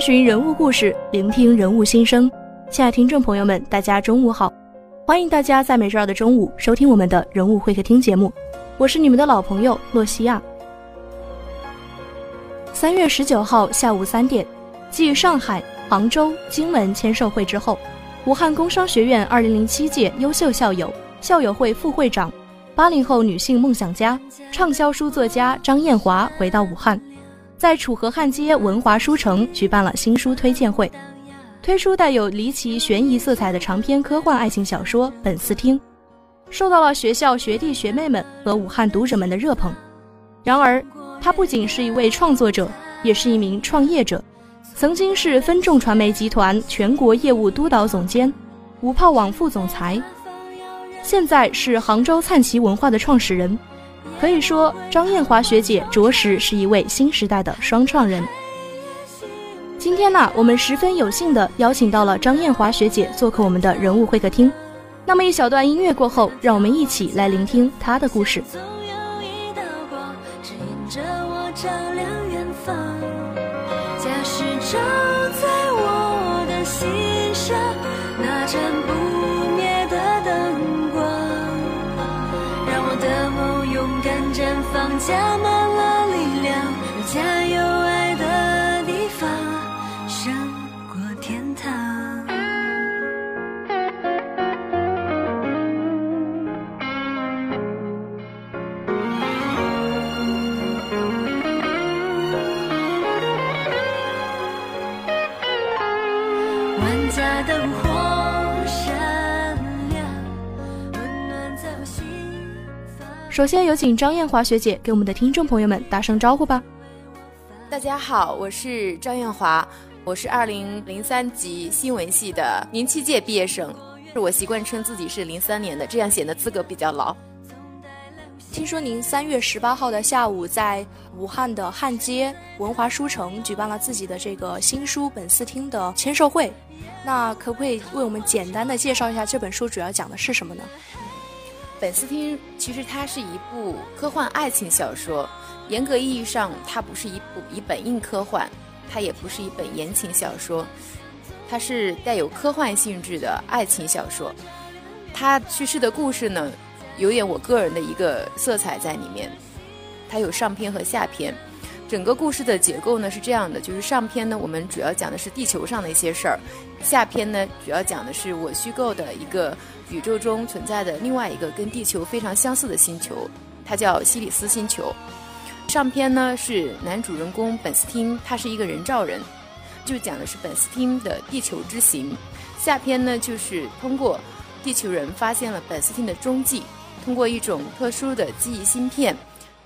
寻人物故事，聆听人物心声。亲爱听众朋友们，大家中午好！欢迎大家在每周二的中午收听我们的人物会客厅节目。我是你们的老朋友洛西亚。三月十九号下午三点，继上海、杭州、荆门签售会之后，武汉工商学院二零零七届优秀校友、校友会副会长、八零后女性梦想家、畅销书作家张艳华回到武汉，在楚河汉街文华书城举办了新书推荐会，推出带有离奇悬疑色彩的长篇科幻爱情小说《本斯汀》。受到了学校学弟学妹们和武汉读者们的热捧。然而，他不仅是一位创作者，也是一名创业者。曾经是分众传媒集团全国业务督导总监、五炮网副总裁，现在是杭州灿奇文化的创始人。可以说，张艳华学姐着实是一位新时代的双创人。今天呢，我们十分有幸的邀请到了张艳华学姐做客我们的人物会客厅。那么一小段音乐过后，让我们一起来聆听他的故事。假使照在加满了力量，加油！爱的地方胜过天堂。万家灯火。首先有请张艳华学姐给我们的听众朋友们打声招呼吧。大家好，我是张艳华，我是二零零三级新闻系的零七届毕业生，我习惯称自己是零三年的，这样显得资格比较老。听说您三月十八号的下午在武汉的汉街文华书城举办了自己的这个新书《本斯厅》的签售会，那可不可以为我们简单的介绍一下这本书主要讲的是什么呢？本斯汀其实它是一部科幻爱情小说，严格意义上它不是一部一本硬科幻，它也不是一本言情小说，它是带有科幻性质的爱情小说。它叙事的故事呢，有点我个人的一个色彩在里面。它有上篇和下篇，整个故事的结构呢是这样的：就是上篇呢，我们主要讲的是地球上的一些事儿；下篇呢，主要讲的是我虚构的一个。宇宙中存在的另外一个跟地球非常相似的星球，它叫西里斯星球。上篇呢是男主人公本斯汀，他是一个人造人，就讲的是本斯汀的地球之行。下篇呢就是通过地球人发现了本斯汀的踪迹，通过一种特殊的记忆芯片，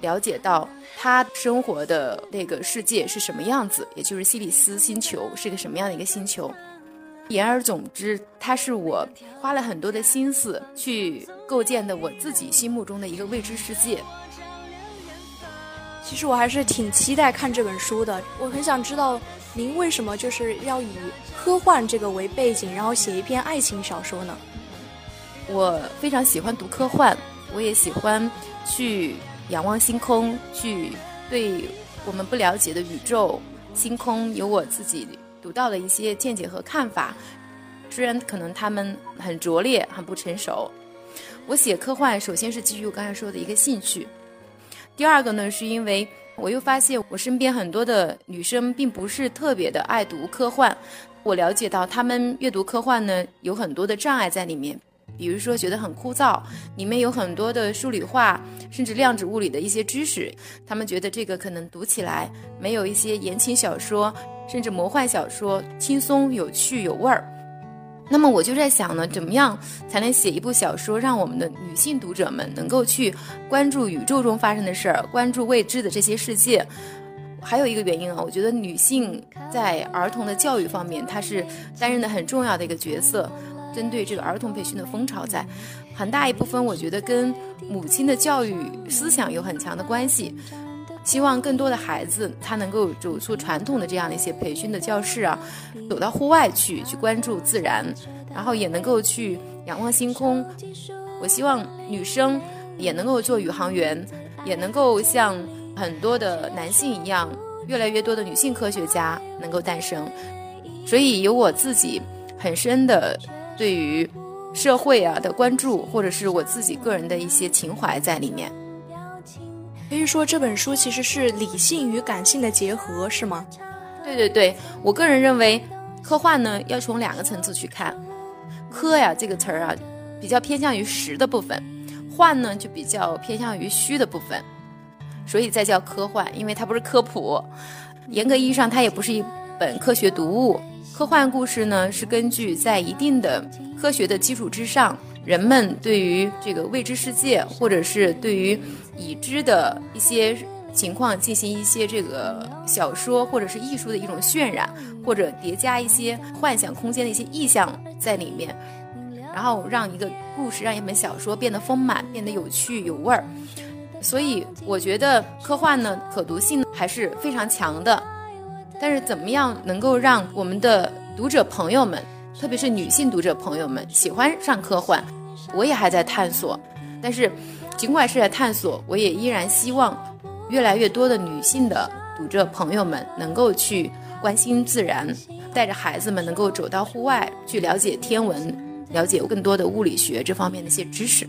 了解到他生活的那个世界是什么样子，也就是西里斯星球是个什么样的一个星球。言而总之，它是我花了很多的心思去构建的我自己心目中的一个未知世界。其实我还是挺期待看这本书的。我很想知道您为什么就是要以科幻这个为背景，然后写一篇爱情小说呢？我非常喜欢读科幻，我也喜欢去仰望星空，去对我们不了解的宇宙、星空有我自己读到的一些见解和看法。虽然可能他们很拙劣、很不成熟，我写科幻首先是基于我刚才说的一个兴趣。第二个呢，是因为我又发现我身边很多的女生并不是特别的爱读科幻，我了解到她们阅读科幻呢有很多的障碍在里面，比如说觉得很枯燥，里面有很多的数理化甚至量子物理的一些知识，他们觉得这个可能读起来没有一些言情小说甚至魔幻小说轻松有趣有味儿。那么我就在想呢，怎么样才能写一部小说，让我们的女性读者们能够去关注宇宙中发生的事儿，关注未知的这些世界。还有一个原因啊，我觉得女性在儿童的教育方面，她是担任的很重要的一个角色。针对这个儿童培训的风潮，在很大一部分，我觉得跟母亲的教育思想有很强的关系。希望更多的孩子他能够走出传统的这样的一些培训的教室啊，走到户外去，去关注自然，然后也能够去仰望星空。我希望女生也能够做宇航员，也能够像很多的男性一样，越来越多的女性科学家能够诞生。所以有我自己很深的对于社会啊的关注，或者是我自己个人的一些情怀在里面。可以说这本书其实是理性与感性的结合，是吗？对对对，我个人认为，科幻呢要从两个层次去看，科呀这个词儿啊，比较偏向于实的部分，幻呢就比较偏向于虚的部分，所以再叫科幻，因为它不是科普，严格意义上它也不是一本科学读物。科幻故事呢是根据在一定的科学的基础之上。人们对于这个未知世界，或者是对于已知的一些情况进行一些这个小说或者是艺术的一种渲染，或者叠加一些幻想空间的一些意象在里面，然后让一个故事，让一本小说变得丰满，变得有趣有味儿。所以我觉得科幻呢，可读性还是非常强的。但是怎么样能够让我们的读者朋友们？特别是女性读者朋友们喜欢上科幻，我也还在探索。但是，尽管是在探索，我也依然希望越来越多的女性的读者朋友们能够去关心自然，带着孩子们能够走到户外去了解天文，了解更多的物理学这方面的一些知识。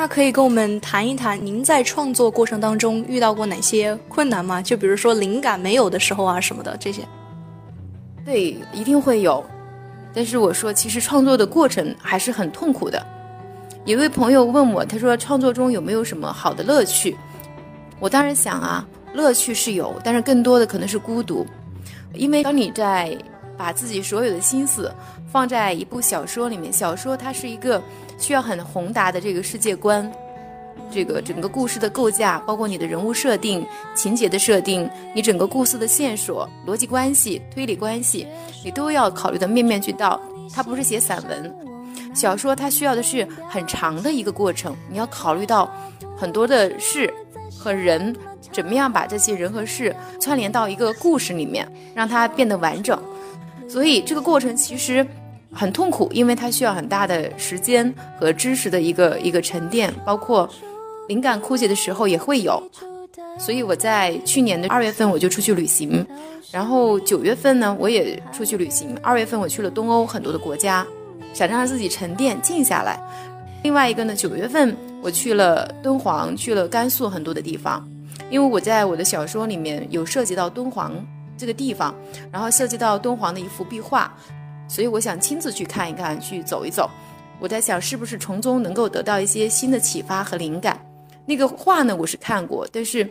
那可以跟我们谈一谈，您在创作过程当中遇到过哪些困难吗？就比如说灵感没有的时候啊什么的这些。对，一定会有，但是我说，其实创作的过程还是很痛苦的。有位朋友问我，他说创作中有没有什么好的乐趣？我当然想啊，乐趣是有，但是更多的可能是孤独，因为当你在把自己所有的心思放在一部小说里面，小说它是一个需要很宏大的这个世界观。这个整个故事的构架，包括你的人物设定、情节的设定，你整个故事的线索、逻辑关系、推理关系，你都要考虑的面面俱到。它不是写散文、小说，它需要的是很长的一个过程。你要考虑到很多的事和人，怎么样把这些人和事串联到一个故事里面，让它变得完整。所以这个过程其实很痛苦，因为它需要很大的时间和知识的一个一个沉淀，包括。灵感枯竭的时候也会有，所以我在去年的二月份我就出去旅行，然后九月份呢我也出去旅行，二月份我去了东欧很多的国家，想让自己沉淀静下来。另外一个呢，九月份我去了敦煌，去了甘肃很多的地方，因为我在我的小说里面有涉及到敦煌这个地方，然后涉及到敦煌的一幅壁画，所以我想亲自去看一看，去走一走。我在想是不是从中能够得到一些新的启发和灵感。那个画呢，我是看过，但是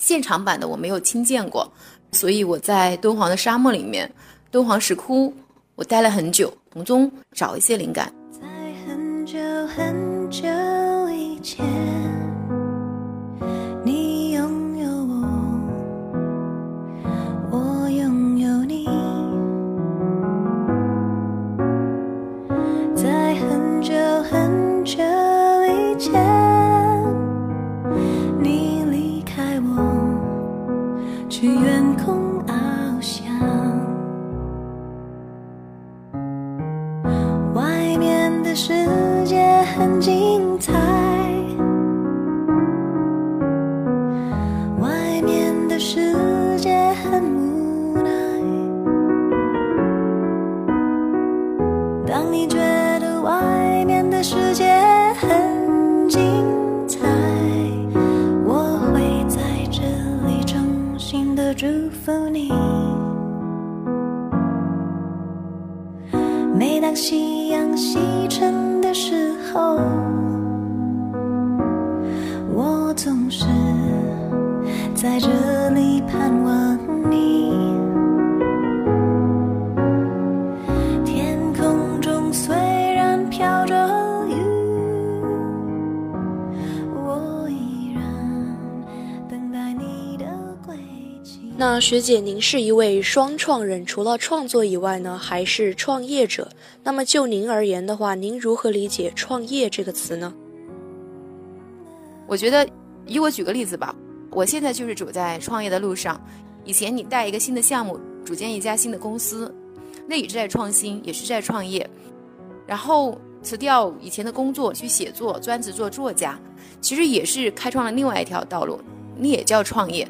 现场版的我没有亲见过，所以我在敦煌的沙漠里面，敦煌石窟，我待了很久，从中找一些灵感。在很久很久以前，很夕阳西沉的时候我总是在这学姐，您是一位双创人，除了创作以外呢，还是创业者。那么就您而言的话，您如何理解“创业”这个词呢？我觉得，以我举个例子吧，我现在就是走在创业的路上。以前你带一个新的项目，组建一家新的公司，那也是在创新，也是在创业。然后辞掉以前的工作去写作，专职做作家，其实也是开创了另外一条道路，你也叫创业。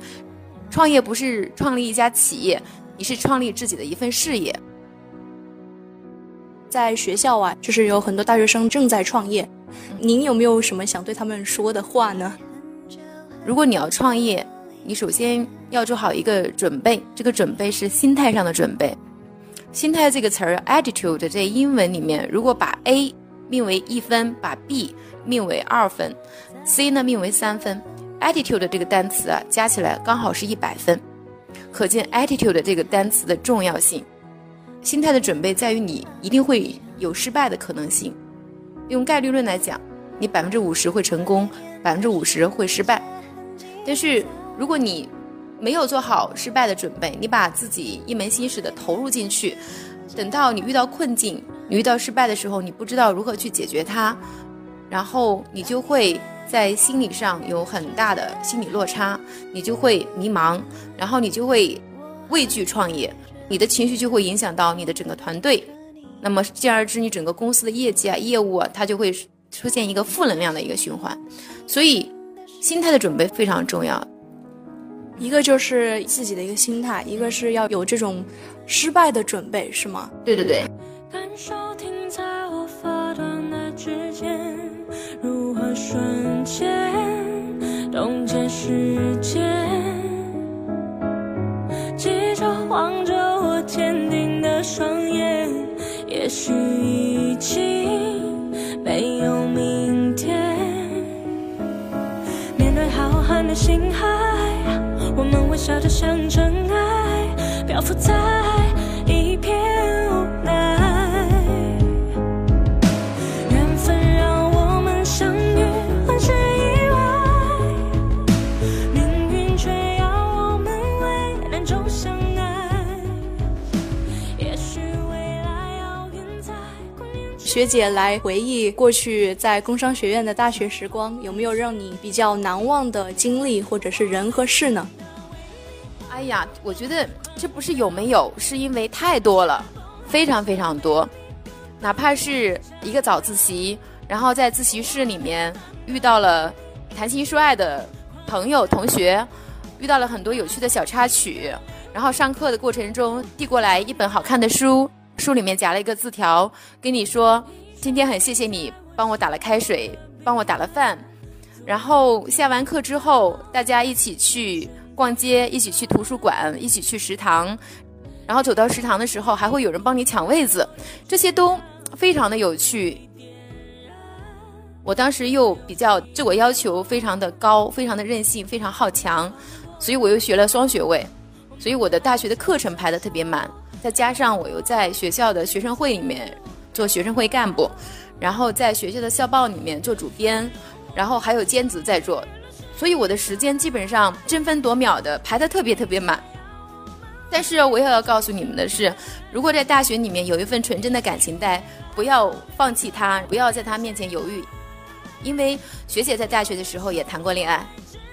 创业不是创立一家企业，你是创立自己的一份事业。在学校啊，就是有很多大学生正在创业，您有没有什么想对他们说的话呢？如果你要创业，你首先要做好一个准备，这个准备是心态上的准备。心态这个词儿，attitude 在英文里面，如果把 A 命为一分，把 B 命为二分，C 呢命为三分，attitude 这个单词啊，加起来刚好是一百分，可见 attitude 这个单词的重要性。心态的准备在于你一定会有失败的可能性。用概率论来讲，你百分之五十会成功，百分之五十会失败。但是如果你没有做好失败的准备，你把自己一门心思的投入进去，等到你遇到困境、你遇到失败的时候，你不知道如何去解决它，然后你就会在心理上有很大的心理落差，你就会迷茫，然后你就会畏惧创业。你的情绪就会影响到你的整个团队，那么进而之你整个公司的业绩啊、业务啊，它就会出现一个负能量的一个循环。所以，心态的准备非常重要。一个就是自己的一个心态，一个是要有这种失败的准备，是吗？对对对。这世界，记着望着我坚定的双眼，也许已经没有明天。面对浩瀚的星海，我们微笑着像尘埃，漂浮在学姐来回忆过去在工商学院的大学时光，有没有让你比较难忘的经历，或者是人和事呢？哎呀，我觉得这不是有没有，是因为太多了，非常非常多。哪怕是一个早自习，然后在自习室里面遇到了谈情说爱的朋友同学，遇到了很多有趣的小插曲，然后上课的过程中递过来一本好看的书。书里面夹了一个字条，跟你说今天很谢谢你帮我打了开水，帮我打了饭，然后下完课之后大家一起去逛街，一起去图书馆，一起去食堂，然后走到食堂的时候还会有人帮你抢位子，这些都非常的有趣。我当时又比较自我要求非常的高，非常的任性，非常好强，所以我又学了双学位，所以我的大学的课程排的特别满。再加上我又在学校的学生会里面做学生会干部，然后在学校的校报里面做主编，然后还有兼职在做，所以我的时间基本上争分夺秒的排的特别特别满。但是我也要告诉你们的是，如果在大学里面有一份纯真的感情带，不要放弃他，不要在他面前犹豫，因为学姐在大学的时候也谈过恋爱。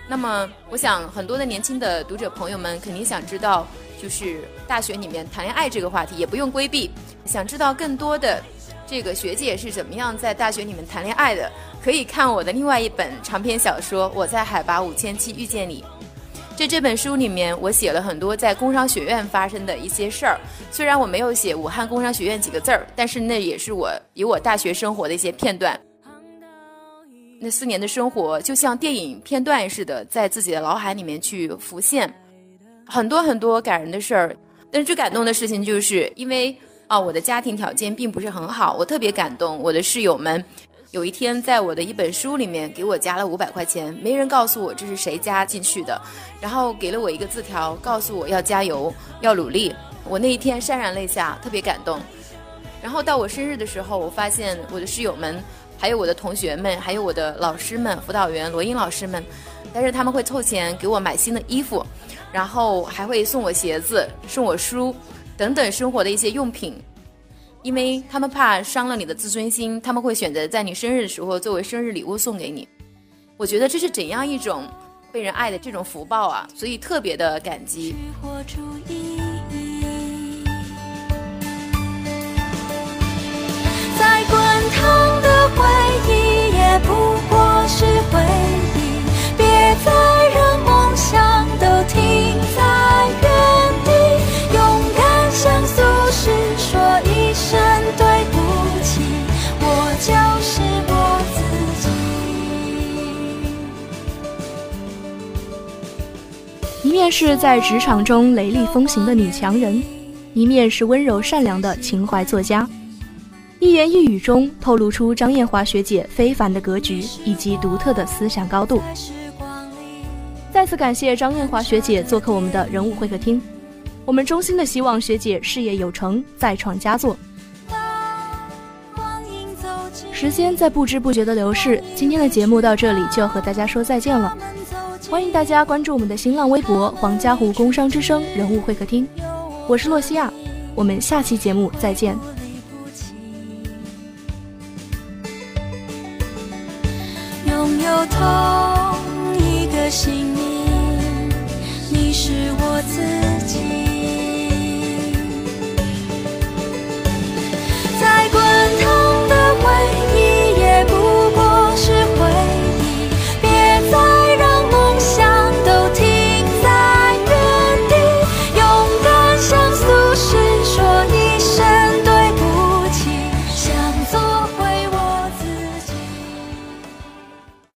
那么，我想很多的年轻的读者朋友们肯定想知道。就是大学里面谈恋爱这个话题也不用规避。想知道更多的这个学姐是怎么样在大学里面谈恋爱的，可以看我的另外一本长篇小说《我在海拔五千七遇见你》。在这本书里面，我写了很多在工商学院发生的一些事儿。虽然我没有写武汉工商学院几个字儿，但是那也是我以我大学生活的一些片段。那四年的生活就像电影片段似的，在自己的脑海里面去浮现。很多很多感人的事儿，但是最感动的事情就是因为啊，我的家庭条件并不是很好，我特别感动。我的室友们有一天在我的一本书里面给我加了五百块钱，没人告诉我这是谁加进去的，然后给了我一个字条，告诉我要加油，要努力。我那一天潸然泪下，特别感动。然后到我生日的时候，我发现我的室友们还有我的同学们，还有我的老师们、辅导员罗英老师们，但是他们会凑钱给我买新的衣服，然后还会送我鞋子、送我书等等生活的一些用品，因为他们怕伤了你的自尊心，他们会选择在你生日的时候作为生日礼物送给你。我觉得这是怎样一种被人爱的这种福报啊，所以特别的感激。不过是回忆，别再让梦想都停在原地。勇敢向俗世说一声对不起，我就是我自己。一面是在职场中雷厉风行的女强人，一面是温柔善良的情怀作家。一言一语中透露出张艳华学姐非凡的格局以及独特的思想高度。再次感谢张艳华学姐做客我们的人物会客厅，我们衷心的希望学姐事业有成，再创佳作。时间在不知不觉的流逝，今天的节目到这里就要和大家说再见了。欢迎大家关注我们的新浪微博“黄家湖工商之声人物会客厅”，我是洛西亚，我们下期节目再见。有痛。